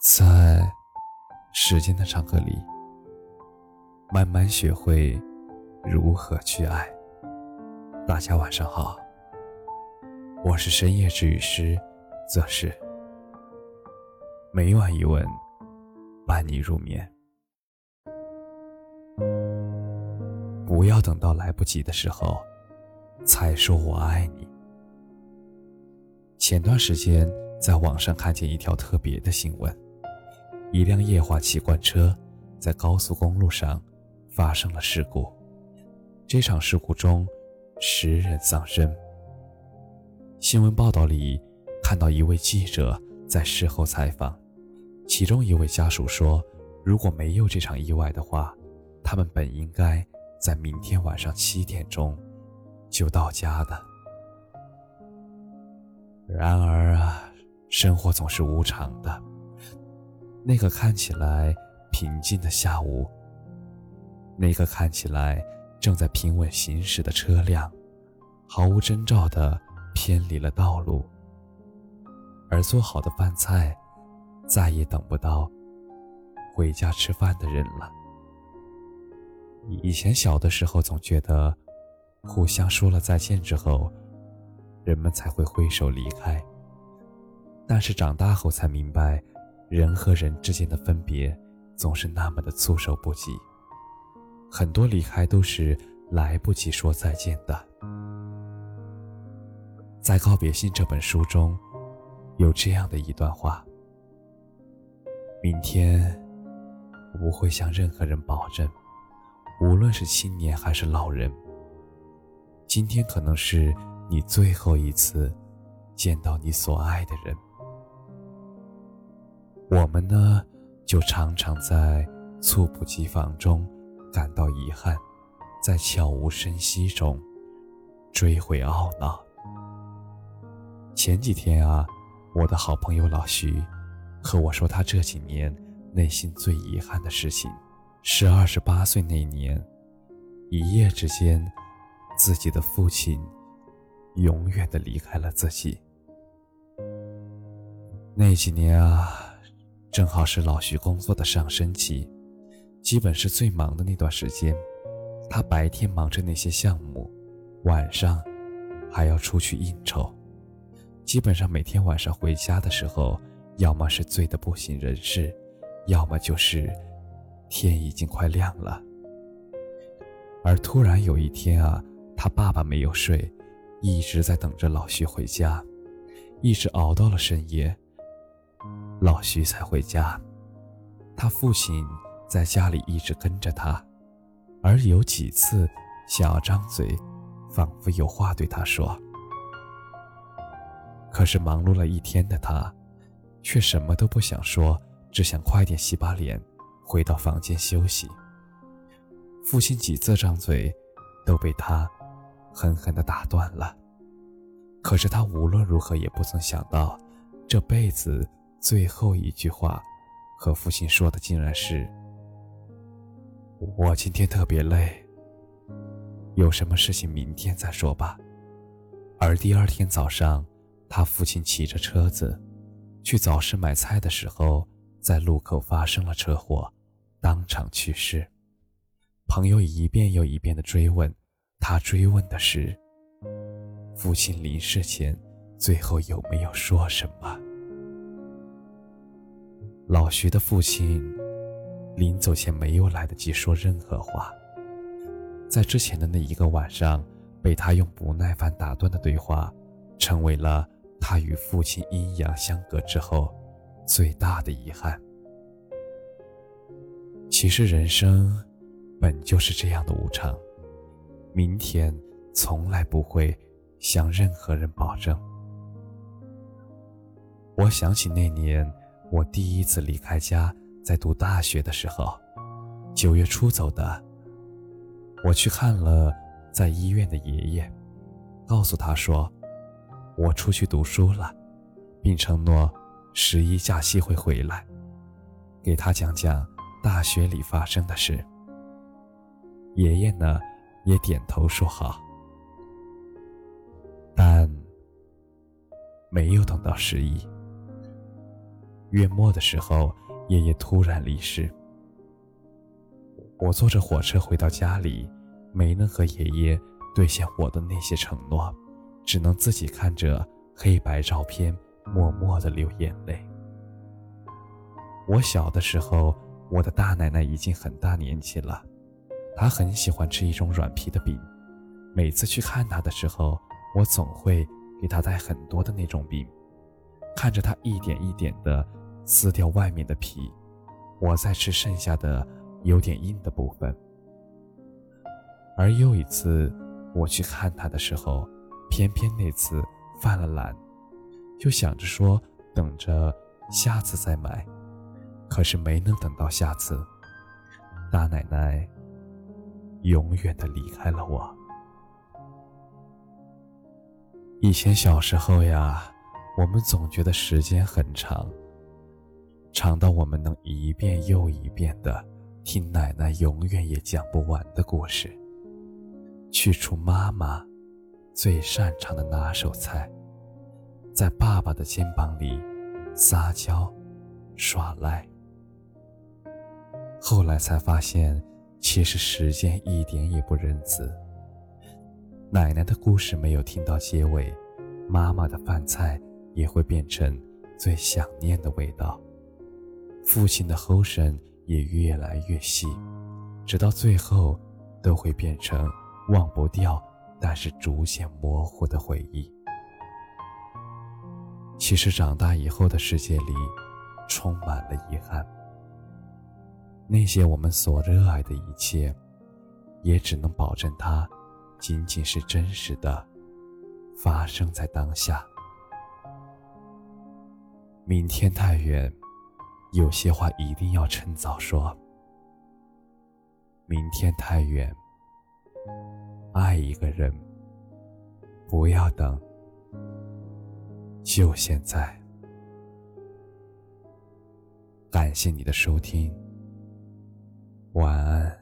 在时间的长河里，慢慢学会如何去爱。大家晚上好，我是深夜治愈师则是每晚一问，伴你入眠。不要等到来不及的时候，才说我爱你。前段时间在网上看见一条特别的新闻。一辆液化气罐车在高速公路上发生了事故。这场事故中，十人丧生。新闻报道里看到一位记者在事后采访，其中一位家属说：“如果没有这场意外的话，他们本应该在明天晚上七点钟就到家的。”然而啊，生活总是无常的。那个看起来平静的下午，那个看起来正在平稳行驶的车辆，毫无征兆地偏离了道路，而做好的饭菜再也等不到回家吃饭的人了。以前小的时候总觉得，互相说了再见之后，人们才会挥手离开，但是长大后才明白。人和人之间的分别，总是那么的措手不及。很多离开都是来不及说再见的。在《告别信》这本书中，有这样的一段话：明天，我不会向任何人保证，无论是青年还是老人。今天可能是你最后一次见到你所爱的人。我们呢，就常常在猝不及防中感到遗憾，在悄无声息中追悔懊恼。前几天啊，我的好朋友老徐和我说，他这几年内心最遗憾的事情，是二十八岁那年，一夜之间，自己的父亲永远的离开了自己。那几年啊。正好是老徐工作的上升期，基本是最忙的那段时间。他白天忙着那些项目，晚上还要出去应酬。基本上每天晚上回家的时候，要么是醉得不省人事，要么就是天已经快亮了。而突然有一天啊，他爸爸没有睡，一直在等着老徐回家，一直熬到了深夜。老徐才回家，他父亲在家里一直跟着他，而有几次想要张嘴，仿佛有话对他说。可是忙碌了一天的他，却什么都不想说，只想快点洗把脸，回到房间休息。父亲几次张嘴，都被他狠狠地打断了。可是他无论如何也不曾想到，这辈子。最后一句话，和父亲说的竟然是：“我今天特别累，有什么事情明天再说吧。”而第二天早上，他父亲骑着车子去早市买菜的时候，在路口发生了车祸，当场去世。朋友一遍又一遍的追问，他追问的是：父亲临世前最后有没有说什么？老徐的父亲临走前没有来得及说任何话，在之前的那一个晚上，被他用不耐烦打断的对话，成为了他与父亲阴阳相隔之后最大的遗憾。其实人生本就是这样的无常，明天从来不会向任何人保证。我想起那年。我第一次离开家，在读大学的时候，九月初走的。我去看了在医院的爷爷，告诉他说，我出去读书了，并承诺十一假期会回来，给他讲讲大学里发生的事。爷爷呢，也点头说好，但没有等到十一。月末的时候，爷爷突然离世。我坐着火车回到家里，没能和爷爷兑现我的那些承诺，只能自己看着黑白照片，默默的流眼泪。我小的时候，我的大奶奶已经很大年纪了，她很喜欢吃一种软皮的饼，每次去看她的时候，我总会给她带很多的那种饼，看着她一点一点的。撕掉外面的皮，我再吃剩下的有点硬的部分。而又一次我去看他的时候，偏偏那次犯了懒，就想着说等着下次再买，可是没能等到下次，大奶奶永远的离开了我。以前小时候呀，我们总觉得时间很长。长到我们能一遍又一遍的听奶奶永远也讲不完的故事，去除妈妈最擅长的拿手菜，在爸爸的肩膀里撒娇耍赖。后来才发现，其实时间一点也不仁慈。奶奶的故事没有听到结尾，妈妈的饭菜也会变成最想念的味道。父亲的齁声也越来越细，直到最后，都会变成忘不掉，但是逐渐模糊的回忆。其实长大以后的世界里，充满了遗憾。那些我们所热爱的一切，也只能保证它，仅仅是真实的，发生在当下。明天太远。有些话一定要趁早说。明天太远，爱一个人不要等，就现在。感谢你的收听，晚安。